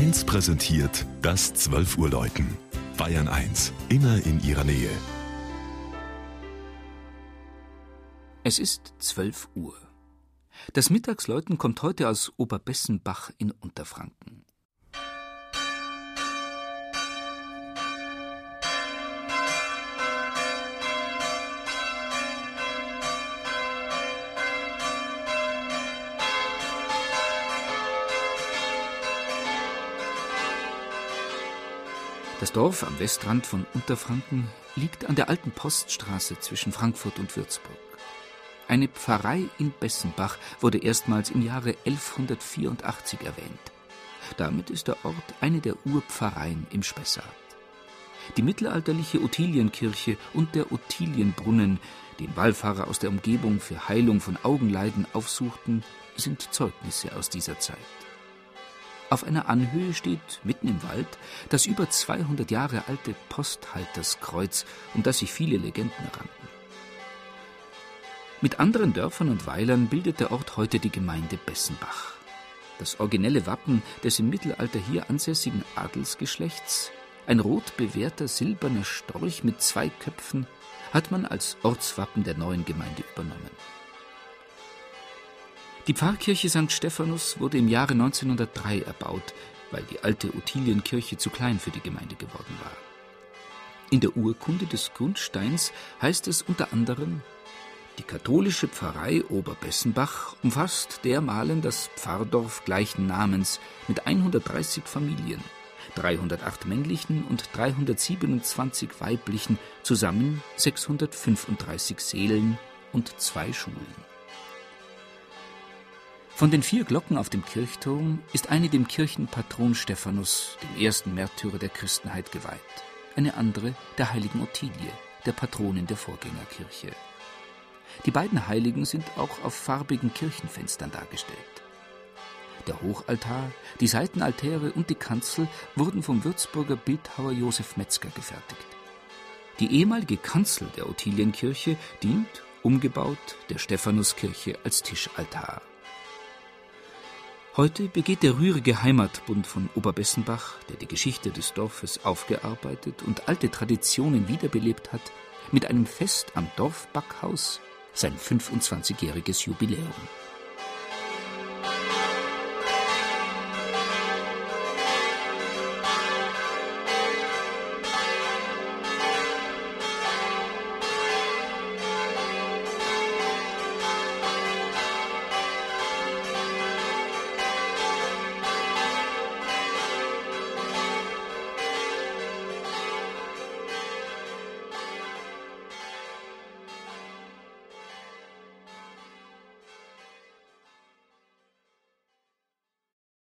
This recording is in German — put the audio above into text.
1 präsentiert das 12 Uhr Läuten. Bayern 1, immer in ihrer Nähe. Es ist 12 Uhr. Das Mittagsläuten kommt heute aus Oberbessenbach in Unterfranken. Das Dorf am Westrand von Unterfranken liegt an der alten Poststraße zwischen Frankfurt und Würzburg. Eine Pfarrei in Bessenbach wurde erstmals im Jahre 1184 erwähnt. Damit ist der Ort eine der Urpfarreien im Spessart. Die mittelalterliche Ottilienkirche und der Ottilienbrunnen, den Wallfahrer aus der Umgebung für Heilung von Augenleiden aufsuchten, sind Zeugnisse aus dieser Zeit. Auf einer Anhöhe steht, mitten im Wald, das über 200 Jahre alte Posthalterskreuz, um das sich viele Legenden ranken. Mit anderen Dörfern und Weilern bildet der Ort heute die Gemeinde Bessenbach. Das originelle Wappen des im Mittelalter hier ansässigen Adelsgeschlechts, ein rot bewehrter silberner Storch mit zwei Köpfen, hat man als Ortswappen der neuen Gemeinde übernommen. Die Pfarrkirche St. Stephanus wurde im Jahre 1903 erbaut, weil die alte Ottilienkirche zu klein für die Gemeinde geworden war. In der Urkunde des Grundsteins heißt es unter anderem, die katholische Pfarrei Oberbessenbach umfasst dermalen das Pfarrdorf gleichen Namens mit 130 Familien, 308 männlichen und 327 weiblichen, zusammen 635 Seelen und zwei Schulen. Von den vier Glocken auf dem Kirchturm ist eine dem Kirchenpatron Stephanus, dem ersten Märtyrer der Christenheit, geweiht. Eine andere der heiligen Ottilie, der Patronin der Vorgängerkirche. Die beiden Heiligen sind auch auf farbigen Kirchenfenstern dargestellt. Der Hochaltar, die Seitenaltäre und die Kanzel wurden vom Würzburger Bildhauer Josef Metzger gefertigt. Die ehemalige Kanzel der Ottilienkirche dient, umgebaut, der Stephanuskirche als Tischaltar. Heute begeht der rührige Heimatbund von Oberbessenbach, der die Geschichte des Dorfes aufgearbeitet und alte Traditionen wiederbelebt hat, mit einem Fest am Dorfbackhaus sein 25-jähriges Jubiläum.